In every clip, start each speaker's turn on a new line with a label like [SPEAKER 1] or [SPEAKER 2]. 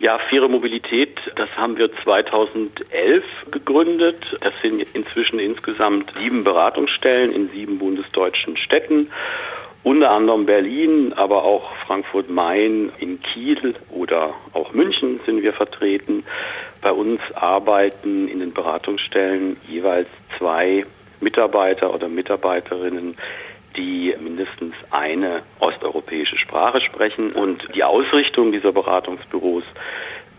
[SPEAKER 1] Ja, Faire Mobilität, das haben wir 2011 gegründet. Das sind inzwischen insgesamt sieben Beratungsstellen in sieben bundesdeutschen Städten. Unter anderem Berlin, aber auch Frankfurt-Main, in Kiel oder auch München sind wir vertreten. Bei uns arbeiten in den Beratungsstellen jeweils zwei Mitarbeiter oder Mitarbeiterinnen, die mindestens eine osteuropäische Sprache sprechen. Und die Ausrichtung dieser Beratungsbüros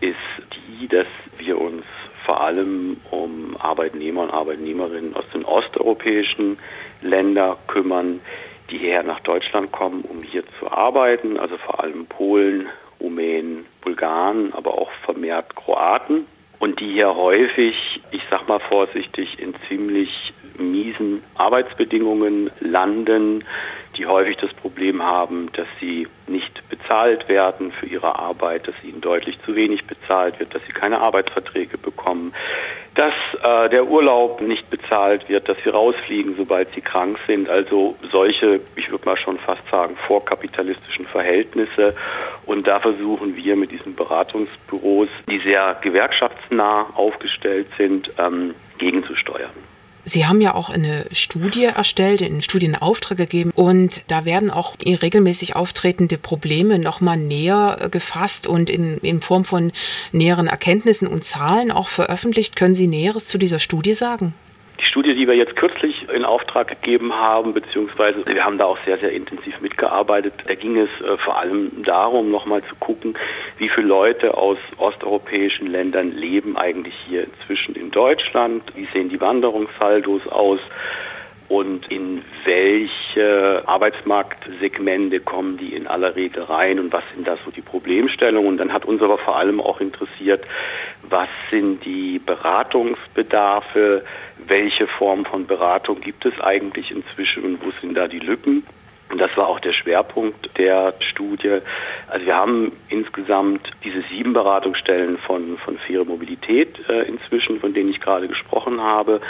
[SPEAKER 1] ist die, dass wir uns vor allem um Arbeitnehmer und Arbeitnehmerinnen aus den osteuropäischen Ländern kümmern, die hierher nach Deutschland kommen, um hier zu arbeiten, also vor allem Polen, Rumänen, Bulgaren, aber auch vermehrt Kroaten und die hier häufig, ich sag mal vorsichtig, in ziemlich miesen Arbeitsbedingungen landen, die häufig das Problem haben, dass sie nicht bezahlt werden für ihre Arbeit, dass ihnen deutlich zu wenig bezahlt wird, dass sie keine Arbeitsverträge bekommen, dass äh, der Urlaub nicht bezahlt wird, dass sie rausfliegen, sobald sie krank sind. Also solche, ich würde mal schon fast sagen, vorkapitalistischen Verhältnisse. Und da versuchen wir mit diesen Beratungsbüros, die sehr gewerkschaftsnah aufgestellt sind, ähm, gegenzusteuern.
[SPEAKER 2] Sie haben ja auch eine Studie erstellt, einen Studienauftrag gegeben und da werden auch regelmäßig auftretende Probleme nochmal näher äh, gefasst und in, in Form von näheren Erkenntnissen und Zahlen auch veröffentlicht. Können Sie Näheres zu dieser Studie sagen?
[SPEAKER 1] Die Studie, die wir jetzt kürzlich in Auftrag gegeben haben, beziehungsweise wir haben da auch sehr, sehr intensiv mitgearbeitet, da ging es äh, vor allem darum, nochmal zu gucken, wie viele Leute aus osteuropäischen Ländern leben eigentlich hier inzwischen in Deutschland, wie sehen die Wanderungssaldos aus, und in welche Arbeitsmarktsegmente kommen die in aller Regel rein und was sind da so die Problemstellungen. Und dann hat uns aber vor allem auch interessiert, was sind die Beratungsbedarfe, welche Form von Beratung gibt es eigentlich inzwischen und wo sind da die Lücken. Und das war auch der Schwerpunkt der Studie. Also wir haben insgesamt diese sieben Beratungsstellen von, von faire Mobilität äh, inzwischen, von denen ich gerade gesprochen habe.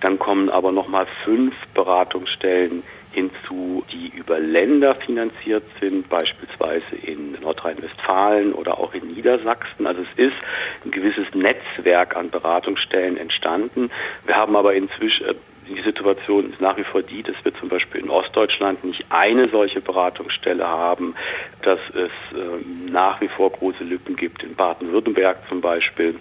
[SPEAKER 1] Dann kommen aber nochmal fünf Beratungsstellen hinzu, die über Länder finanziert sind, beispielsweise in Nordrhein-Westfalen oder auch in Niedersachsen. Also es ist ein gewisses Netzwerk an Beratungsstellen entstanden. Wir haben aber inzwischen äh, die Situation ist nach wie vor die, dass wir zum Beispiel in Ostdeutschland nicht eine solche Beratungsstelle haben, dass es äh, nach wie vor große Lücken gibt in Baden-Württemberg zum Beispiel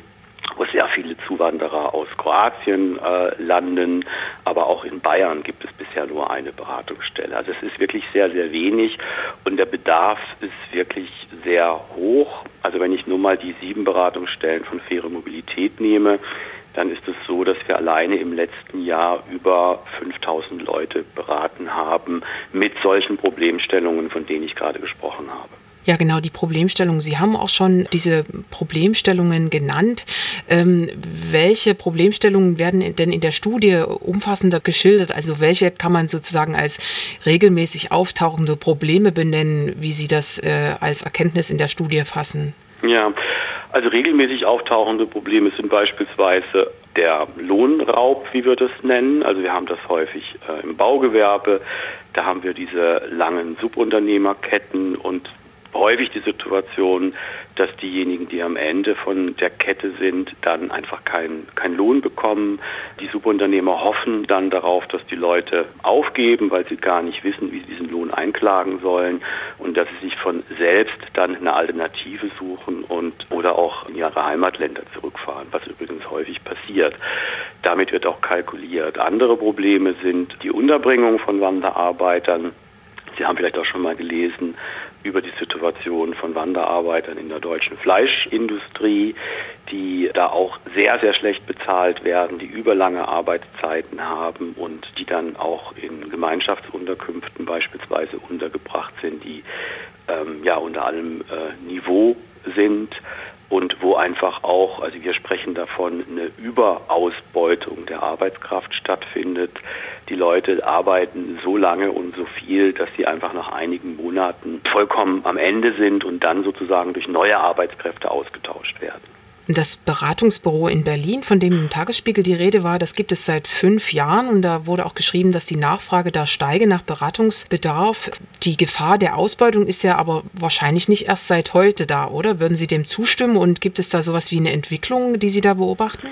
[SPEAKER 1] wo sehr viele Zuwanderer aus Kroatien äh, landen, aber auch in Bayern gibt es bisher nur eine Beratungsstelle. Also es ist wirklich sehr, sehr wenig und der Bedarf ist wirklich sehr hoch. Also wenn ich nur mal die sieben Beratungsstellen von Faire Mobilität nehme, dann ist es so, dass wir alleine im letzten Jahr über 5000 Leute beraten haben mit solchen Problemstellungen, von denen ich gerade gesprochen habe.
[SPEAKER 2] Ja, genau, die Problemstellung. Sie haben auch schon diese Problemstellungen genannt. Ähm, welche Problemstellungen werden denn in der Studie umfassender geschildert? Also welche kann man sozusagen als regelmäßig auftauchende Probleme benennen, wie Sie das äh, als Erkenntnis in der Studie fassen?
[SPEAKER 1] Ja, also regelmäßig auftauchende Probleme sind beispielsweise der Lohnraub, wie wir das nennen. Also wir haben das häufig äh, im Baugewerbe. Da haben wir diese langen Subunternehmerketten und häufig die Situation, dass diejenigen, die am Ende von der Kette sind, dann einfach keinen kein Lohn bekommen. Die Subunternehmer hoffen dann darauf, dass die Leute aufgeben, weil sie gar nicht wissen, wie sie diesen Lohn einklagen sollen und dass sie sich von selbst dann eine Alternative suchen und oder auch in ihre Heimatländer zurückfahren, was übrigens häufig passiert. Damit wird auch kalkuliert. Andere Probleme sind die Unterbringung von Wanderarbeitern. Sie haben vielleicht auch schon mal gelesen, über die Situation von Wanderarbeitern in der deutschen Fleischindustrie, die da auch sehr, sehr schlecht bezahlt werden, die überlange Arbeitszeiten haben und die dann auch in Gemeinschaftsunterkünften beispielsweise untergebracht sind, die ähm, ja unter allem äh, Niveau sind und wo einfach auch, also wir sprechen davon, eine Überausbeutung der Arbeitskraft stattfindet. Die Leute arbeiten so lange und so viel, dass sie einfach nach einigen Monaten vollkommen am Ende sind und dann sozusagen durch neue Arbeitskräfte ausgetauscht werden.
[SPEAKER 2] Das Beratungsbüro in Berlin, von dem im Tagesspiegel die Rede war, das gibt es seit fünf Jahren und da wurde auch geschrieben, dass die Nachfrage da steige nach Beratungsbedarf. Die Gefahr der Ausbeutung ist ja aber wahrscheinlich nicht erst seit heute da, oder? Würden Sie dem zustimmen und gibt es da sowas wie eine Entwicklung, die Sie da beobachten?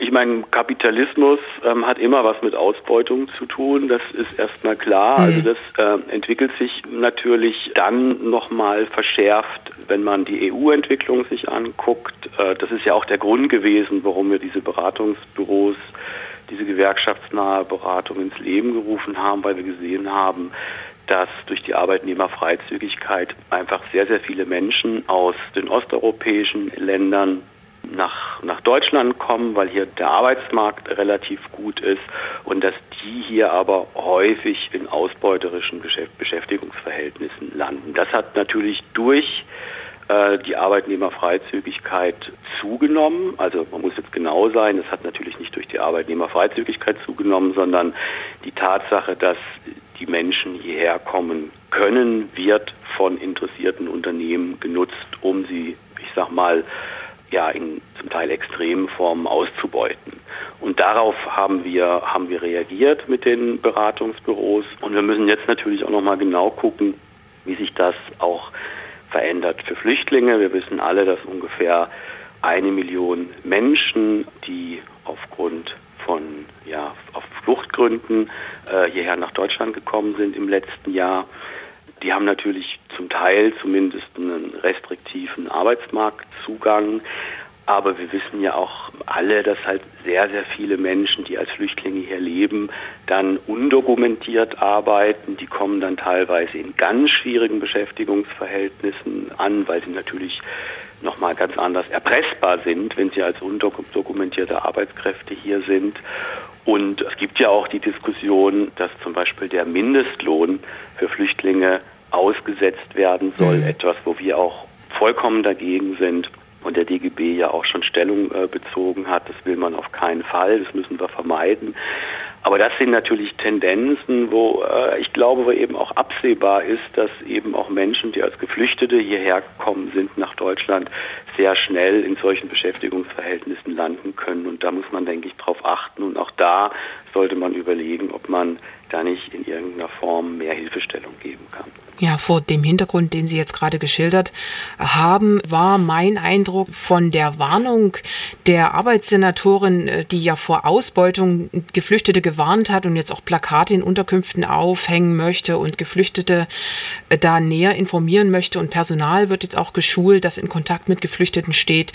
[SPEAKER 1] Ich meine, Kapitalismus ähm, hat immer was mit Ausbeutung zu tun, das ist erstmal klar. Mhm. Also das äh, entwickelt sich natürlich dann nochmal verschärft, wenn man die EU-Entwicklung sich anguckt. Äh, das ist ja auch der Grund gewesen, warum wir diese Beratungsbüros, diese gewerkschaftsnahe Beratung ins Leben gerufen haben, weil wir gesehen haben, dass durch die Arbeitnehmerfreizügigkeit einfach sehr, sehr viele Menschen aus den osteuropäischen Ländern nach, nach Deutschland kommen, weil hier der Arbeitsmarkt relativ gut ist und dass die hier aber häufig in ausbeuterischen Beschäftigungsverhältnissen landen. Das hat natürlich durch äh, die Arbeitnehmerfreizügigkeit zugenommen. Also man muss jetzt genau sein, es hat natürlich nicht durch die Arbeitnehmerfreizügigkeit zugenommen, sondern die Tatsache, dass die Menschen hierher kommen können, wird von interessierten Unternehmen genutzt, um sie, ich sag mal, ja in zum Teil extremen Formen auszubeuten. Und darauf haben wir, haben wir reagiert mit den Beratungsbüros. Und wir müssen jetzt natürlich auch nochmal genau gucken, wie sich das auch verändert für Flüchtlinge. Wir wissen alle, dass ungefähr eine Million Menschen, die aufgrund von ja, auf Fluchtgründen äh, hierher nach Deutschland gekommen sind im letzten Jahr, die haben natürlich zum Teil zumindest einen restriktiven Arbeitsmarktzugang. Aber wir wissen ja auch alle, dass halt sehr, sehr viele Menschen, die als Flüchtlinge hier leben, dann undokumentiert arbeiten. Die kommen dann teilweise in ganz schwierigen Beschäftigungsverhältnissen an, weil sie natürlich nochmal ganz anders erpressbar sind, wenn sie als undokumentierte Arbeitskräfte hier sind. Und es gibt ja auch die Diskussion, dass zum Beispiel der Mindestlohn für Flüchtlinge ausgesetzt werden soll, mhm. etwas, wo wir auch vollkommen dagegen sind und der DGB ja auch schon Stellung äh, bezogen hat. Das will man auf keinen Fall, das müssen wir vermeiden. Aber das sind natürlich Tendenzen, wo äh, ich glaube, wo eben auch absehbar ist, dass eben auch Menschen, die als Geflüchtete hierher gekommen sind nach Deutschland, sehr schnell in solchen Beschäftigungsverhältnissen landen können. Und da muss man, denke ich, darauf achten. Und auch da sollte man überlegen, ob man da nicht in irgendeiner Form mehr Hilfestellung geben kann.
[SPEAKER 2] Ja, vor dem Hintergrund, den Sie jetzt gerade geschildert haben, war mein Eindruck von der Warnung der Arbeitssenatorin, äh, die ja vor Ausbeutung Geflüchtete gewarnt hat und jetzt auch Plakate in Unterkünften aufhängen möchte und Geflüchtete äh, da näher informieren möchte. Und Personal wird jetzt auch geschult, das in Kontakt mit Geflüchteten steht,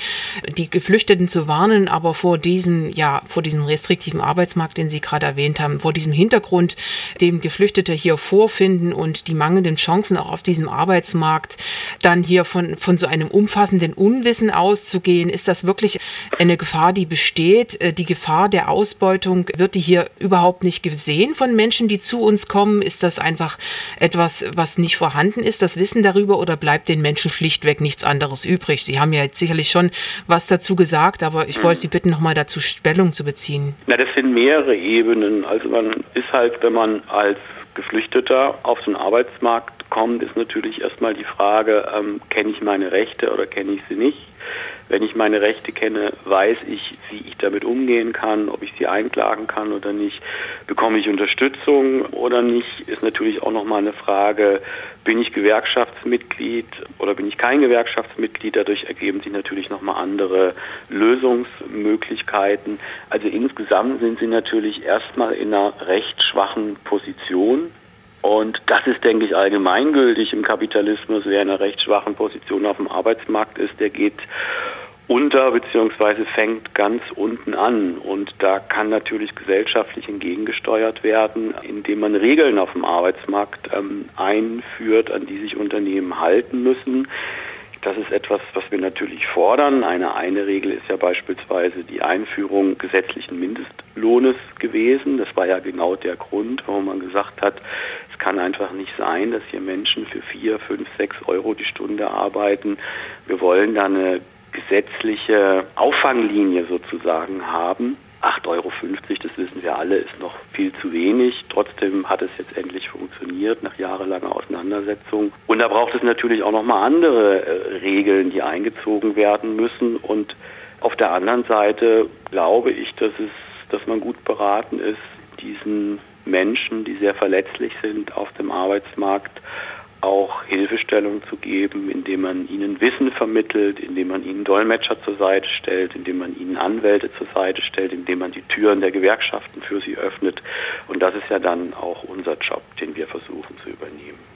[SPEAKER 2] die Geflüchteten zu warnen, aber vor diesem, ja, vor diesem restriktiven Arbeitsmarkt, den Sie gerade erwähnt haben, vor diesem Hintergrund, dem Geflüchtete hier vorfinden und die mangelnden Chancen auch auf diesem Arbeitsmarkt, dann hier von, von so einem umfassenden Unwissen auszugehen. Ist das wirklich eine Gefahr, die besteht? Äh, die Gefahr der Ausbeutung, wird die hier überhaupt nicht gesehen von Menschen, die zu uns kommen? Ist das einfach etwas, was nicht vorhanden ist, das Wissen darüber, oder bleibt den Menschen schlichtweg nichts anderes übrig? Sie haben ja jetzt sicherlich schon was dazu gesagt, aber ich wollte Sie bitten, nochmal dazu Stellung zu beziehen.
[SPEAKER 1] Na, das sind mehrere Ebenen. Also man ist halt, wenn man als Geflüchteter auf den Arbeitsmarkt kommt, ist natürlich erstmal die Frage, ähm, kenne ich meine Rechte oder kenne ich sie nicht? Wenn ich meine Rechte kenne, weiß ich, wie ich damit umgehen kann, ob ich sie einklagen kann oder nicht. Bekomme ich Unterstützung oder nicht, ist natürlich auch nochmal eine Frage, bin ich Gewerkschaftsmitglied oder bin ich kein Gewerkschaftsmitglied? Dadurch ergeben sich natürlich nochmal andere Lösungsmöglichkeiten. Also insgesamt sind sie natürlich erstmal in einer recht schwachen Position und das ist, denke ich, allgemeingültig im Kapitalismus. Wer in einer recht schwachen Position auf dem Arbeitsmarkt ist, der geht unter beziehungsweise fängt ganz unten an. Und da kann natürlich gesellschaftlich entgegengesteuert werden, indem man Regeln auf dem Arbeitsmarkt ähm, einführt, an die sich Unternehmen halten müssen. Das ist etwas, was wir natürlich fordern. Eine eine Regel ist ja beispielsweise die Einführung gesetzlichen Mindestlohnes gewesen. Das war ja genau der Grund, warum man gesagt hat, es kann einfach nicht sein, dass hier Menschen für vier, fünf, sechs Euro die Stunde arbeiten. Wir wollen da eine gesetzliche Auffanglinie sozusagen haben. 8,50 Euro, das wissen wir alle, ist noch viel zu wenig. Trotzdem hat es jetzt endlich funktioniert nach jahrelanger Auseinandersetzung. Und da braucht es natürlich auch nochmal andere äh, Regeln, die eingezogen werden müssen. Und auf der anderen Seite glaube ich, dass es, dass man gut beraten ist, diesen Menschen, die sehr verletzlich sind auf dem Arbeitsmarkt, auch Hilfestellung zu geben, indem man ihnen Wissen vermittelt, indem man ihnen Dolmetscher zur Seite stellt, indem man ihnen Anwälte zur Seite stellt, indem man die Türen der Gewerkschaften für sie öffnet. Und das ist ja dann auch unser Job, den wir versuchen zu übernehmen.